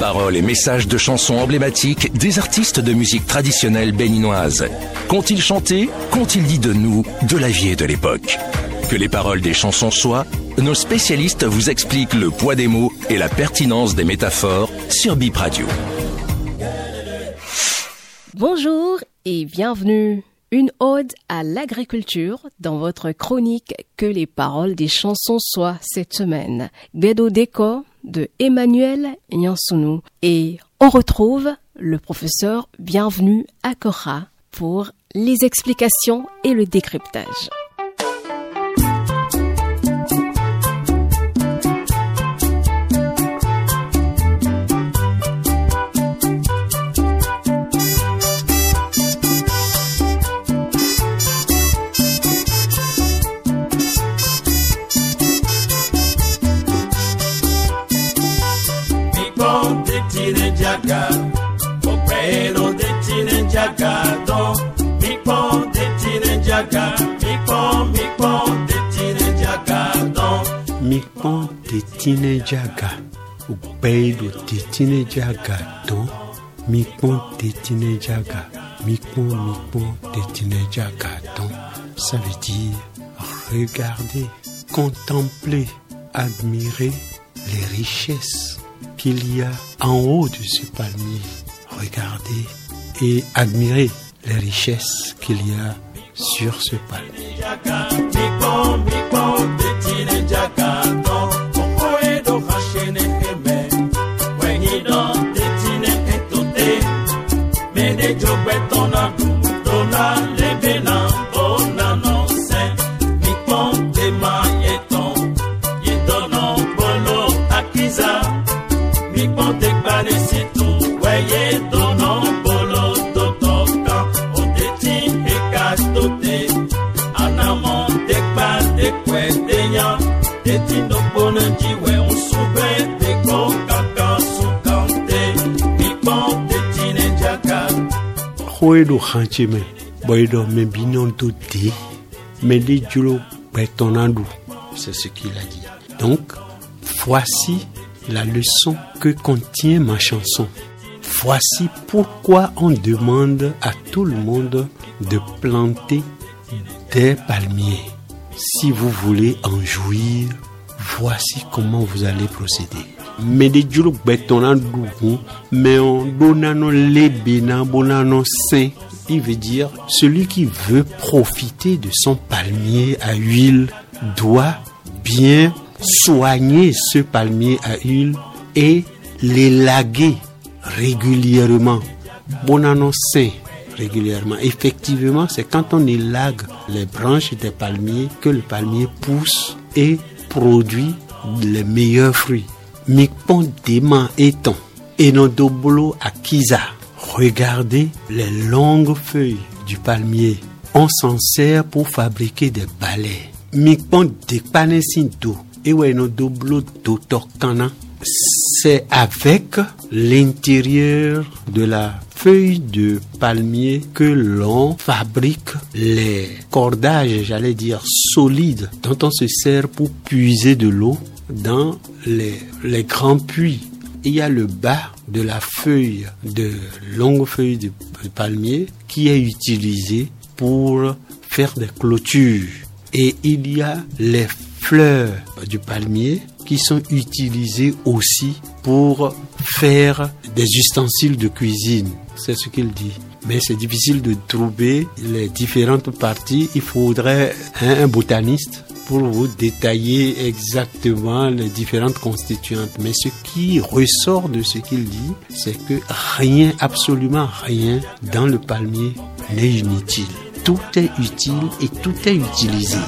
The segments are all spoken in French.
Paroles et messages de chansons emblématiques des artistes de musique traditionnelle béninoise. Qu'ont-ils chanté? Qu'ont-ils dit de nous, de la vie et de l'époque? Que les paroles des chansons soient, nos spécialistes vous expliquent le poids des mots et la pertinence des métaphores sur Bip Radio. Bonjour et bienvenue. Une ode à l'agriculture dans votre chronique Que les paroles des chansons soient cette semaine. Guedo Deko de Emmanuel Nyansounou. Et on retrouve le professeur Bienvenue à Cora pour les explications et le décryptage. Jaga Opero de tine jaga don Mikpon de tine jaga Mikpon, mikpon de tine jaga don Mikpon de tine jaga Opero de tine jaga don Mikpon de tine jaga Mikpon, mikpon de tine jaga don Ça veut dire regarder, contempler, admirer les richesses qu'il y a en haut de ce palmier. Regardez et admirez les richesses qu'il y a sur ce palmier. Hoeɗo hanche men ɓoyɗo men binon to de mais les julo c'est ce qu'il a dit. Donc voici la leçon que contient ma chanson. Voici pourquoi on demande à tout le monde de planter des palmiers. Si vous voulez en jouir voici comment vous allez procéder mais de julu gbɛtɔna dugu mais on donano lebena bonano sain il veut dire celui qui veut profiter de son palmier à huile doit bien soigner ce palmier à huile et l'élaguer régulièrement bonano sain régulièrement. Effectivement, c'est quand on élague les branches des palmiers que le palmier pousse et produit les meilleurs fruits. Mikpon Dema étant et Dobolo à Kiza. Regardez les longues feuilles du palmier. On s'en sert pour fabriquer des balais. Mikpon Depanesinto et Dobolo Dotokana. C'est avec l'intérieur de la feuille de palmier que l'on fabrique les cordages, j'allais dire solides, dont on se sert pour puiser de l'eau dans les, les grands puits. Il y a le bas de la feuille de longue feuille de palmier qui est utilisé pour faire des clôtures. Et il y a les fleurs du palmier qui sont utilisées aussi pour faire des ustensiles de cuisine. C'est ce qu'il dit. Mais c'est difficile de trouver les différentes parties. Il faudrait un botaniste pour vous détailler exactement les différentes constituantes. Mais ce qui ressort de ce qu'il dit, c'est que rien, absolument rien dans le palmier n'est inutile. Tout est utile et tout est utilisé.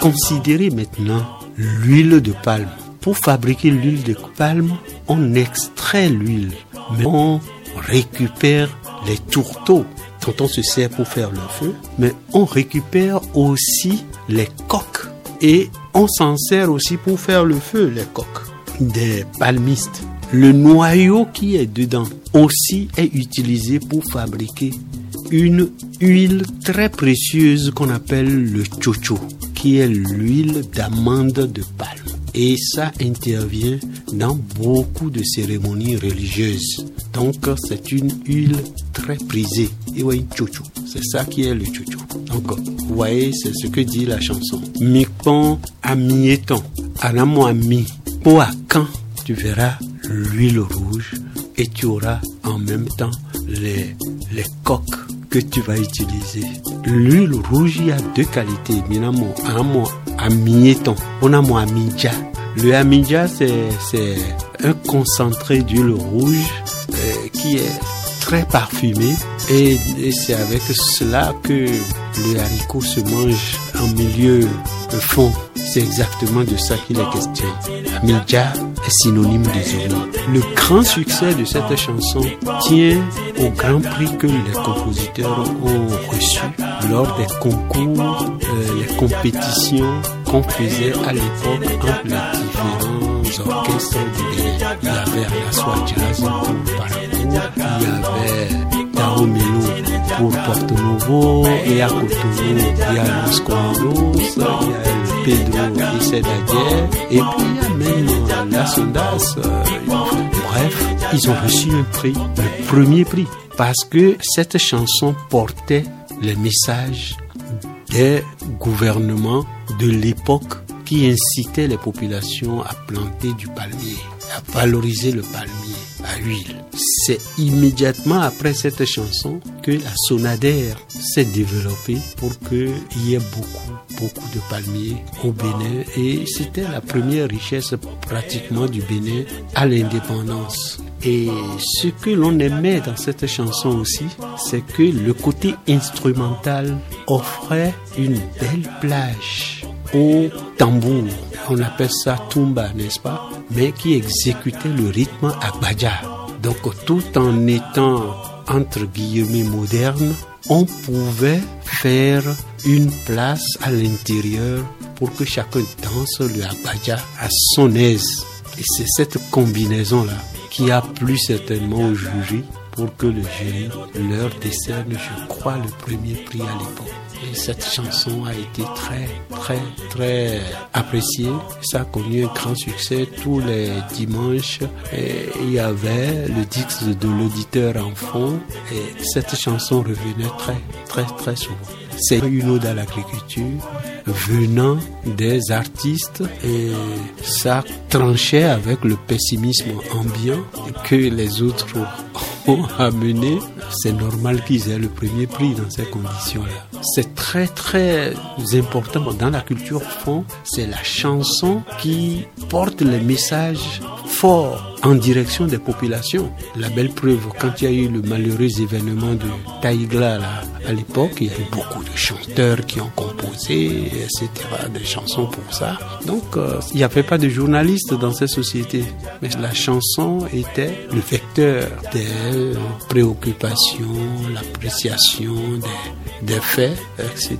Considérez maintenant l'huile de palme. Pour fabriquer l'huile de palme, on extrait l'huile, mais on récupère les tourteaux dont on se sert pour faire le feu, mais on récupère aussi les coques et on s'en sert aussi pour faire le feu, les coques des palmistes. Le noyau qui est dedans aussi est utilisé pour fabriquer une huile très précieuse qu'on appelle le chocho, qui est l'huile d'amande de palme. Et ça intervient dans beaucoup de cérémonies religieuses. Donc c'est une huile très prisée. Et ouais, chocho. C'est ça qui est le chocho. Donc vous voyez, c'est ce que dit la chanson. Mikon amieton, anamo ami, po à quand tu verras l'huile rouge et tu auras en même temps les, les coques que tu vas utiliser. L'huile rouge, il y a deux qualités. Minamo, amo, amieton. On a mon amidja. Le amidja, c'est, c'est un concentré d'huile rouge euh, qui est très parfumé et, et c'est avec cela que le haricot se mange en milieu fond. C'est exactement de ça qu'il est question. Amidja est synonyme des oignons. Le grand succès de cette chanson tient au grand prix que les compositeurs ont reçu lors des concours, euh, les compétitions qu'on faisait à l'époque entre les différents orchestres. Il y avait Alaswa Jazz pour Paracourt, il y avait Tao Melo pour Porto Novo, et à Cotonou, il y a Los il y a Et puis même la Sondas. bref, ils ont reçu un prix, le premier prix, parce que cette chanson portait les messages des gouvernements de l'époque qui incitaient les populations à planter du palmier, à valoriser le palmier à huile. C'est immédiatement après cette chanson que la sonadère s'est développée pour qu'il y ait beaucoup, beaucoup de palmiers au Bénin et c'était la première richesse pratiquement du Bénin à l'indépendance. Et ce que l'on aimait dans cette chanson aussi, c'est que le côté instrumental offrait une belle plage au tambour. On appelle ça tumba, n'est-ce pas? Mais qui exécutait le rythme à Baja. Donc tout en étant entre guillemets moderne, on pouvait faire une place à l'intérieur pour que chacun danse le Agbaja à son aise. Et c'est cette combinaison-là qui a plu certainement au jury pour que le jury leur décerne, je crois, le premier prix à l'époque. Et cette chanson a été très, très, très appréciée. Ça a connu un grand succès tous les dimanches. Il y avait le disque de l'auditeur en fond. Et cette chanson revenait très, très, très souvent. C'est une ode à l'agriculture venant des artistes et ça tranchait avec le pessimisme ambiant que les autres ont amené. C'est normal qu'ils aient le premier prix dans ces conditions-là. C'est très très important dans la culture fond, c'est la chanson qui porte les messages forts en direction des populations. La belle preuve, quand il y a eu le malheureux événement de Taïgla là, à l'époque, il y a eu beaucoup de chanteurs qui ont composé, etc., des chansons pour ça. Donc, euh, il n'y avait pas de journalistes dans ces sociétés. Mais la chanson était le vecteur des préoccupations, l'appréciation des faits, etc.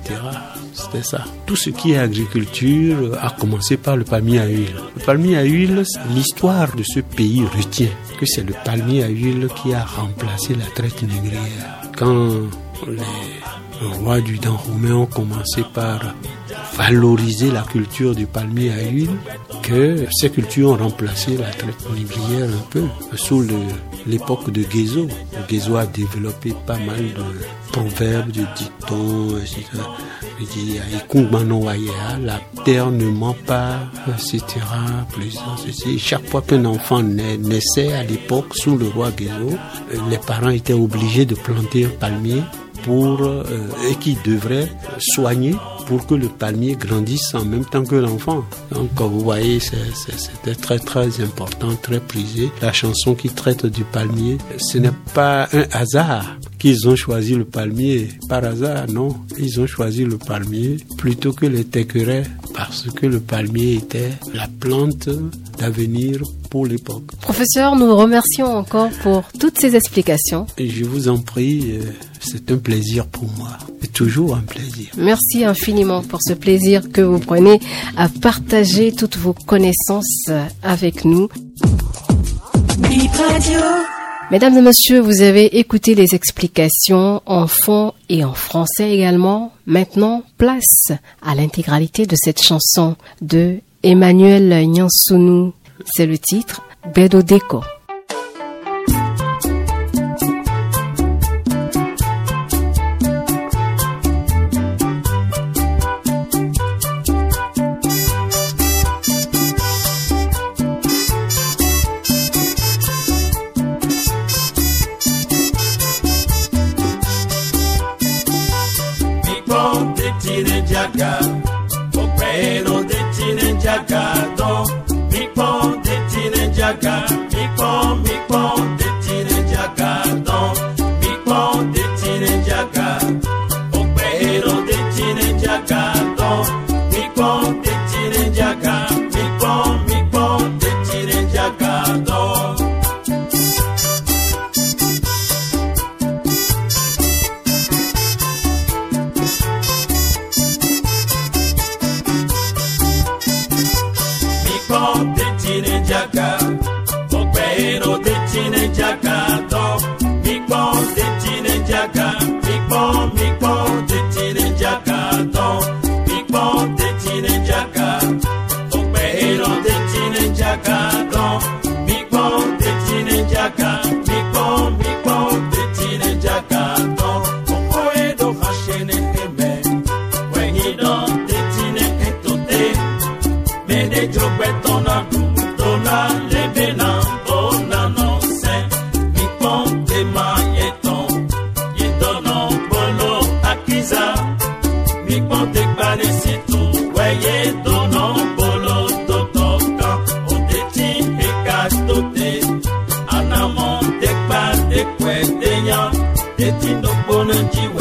C'était ça. Tout ce qui est agriculture a commencé par le palmier à huile. Le palmier à huile, l'histoire de ce pays retient que c'est le palmier à huile qui a remplacé la traite négrière. Quand les rois du Dahomey ont commencé par valoriser la culture du palmier à huile, que ces cultures ont remplacé la traite négrière un peu sous l'époque de Guézo. Guézo a développé pas mal de proverbes, de dictons, etc. Il dit, la terre ne ment pas, etc. Chaque fois qu'un enfant naissait à l'époque sous le roi Guézo, les parents étaient obligés de planter un palmier pour, euh, et qui devrait soigner pour que le palmier grandisse en même temps que l'enfant. Donc, vous voyez, c'était très très important, très prisé. La chanson qui traite du palmier, ce n'est pas un hasard qu'ils ont choisi le palmier par hasard, non. Ils ont choisi le palmier plutôt que les tequerets parce que le palmier était la plante d'avenir pour l'époque. Professeur, nous vous remercions encore pour toutes ces explications. Et je vous en prie, c'est un plaisir pour moi. C'est toujours un plaisir. Merci infiniment pour ce plaisir que vous prenez à partager toutes vos connaissances avec nous. Mesdames et messieurs, vous avez écouté les explications en fond et en français également. Maintenant, place à l'intégralité de cette chanson de Emmanuel Nyansounou. C'est le titre Bedo Deko. jaja. Don't, keep on, the teenage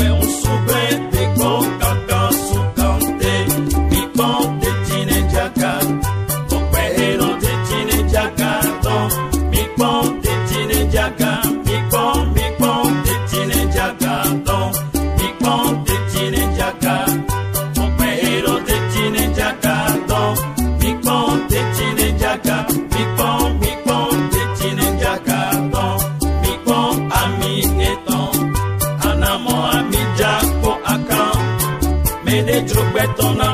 de trompetona